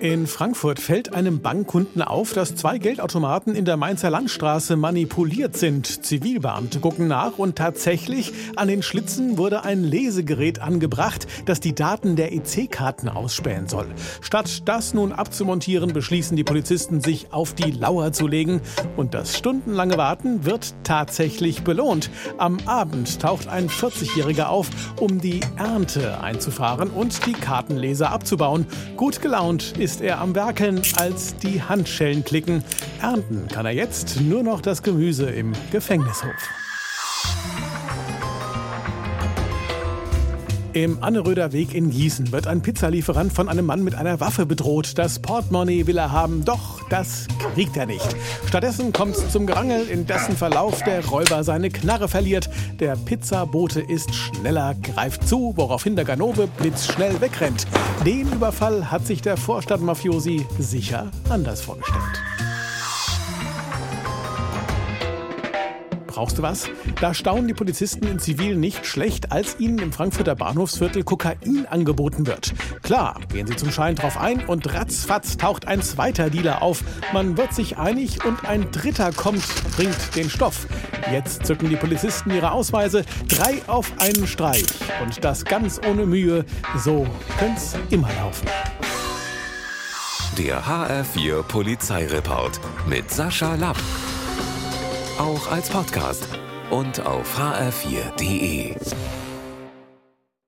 In Frankfurt fällt einem Bankkunden auf, dass zwei Geldautomaten in der Mainzer Landstraße manipuliert sind. Zivilbeamte gucken nach und tatsächlich an den Schlitzen wurde ein Lesegerät angebracht, das die Daten der EC-Karten ausspähen soll. Statt das nun abzumontieren, beschließen die Polizisten, sich auf die Lauer zu legen. Und das stundenlange Warten wird tatsächlich belohnt. Am Abend taucht ein 40-Jähriger auf, um die Ernte einzufahren und die Kartenleser abzubauen. Gut gelaunt ist ist er am Werkeln, als die Handschellen klicken. Ernten kann er jetzt nur noch das Gemüse im Gefängnishof. Im Anneröder Weg in Gießen wird ein Pizzalieferant von einem Mann mit einer Waffe bedroht. Das Portemonnaie will er haben, doch das kriegt er nicht. Stattdessen kommt es zum Gerangel, in dessen Verlauf der Räuber seine Knarre verliert. Der Pizzabote ist schneller, greift zu, woraufhin der Ganove blitzschnell wegrennt. Den Überfall hat sich der Vorstadtmafiosi sicher anders vorgestellt. Brauchst du was? Da staunen die Polizisten in Zivil nicht schlecht, als ihnen im Frankfurter Bahnhofsviertel Kokain angeboten wird. Klar, gehen sie zum Schein drauf ein und ratzfatz taucht ein zweiter Dealer auf. Man wird sich einig und ein dritter kommt, bringt den Stoff. Jetzt zücken die Polizisten ihre Ausweise, drei auf einen Streich. Und das ganz ohne Mühe. So könnte immer laufen. Der HR4 Polizeireport mit Sascha Lapp auch als Podcast und auf hr4.de.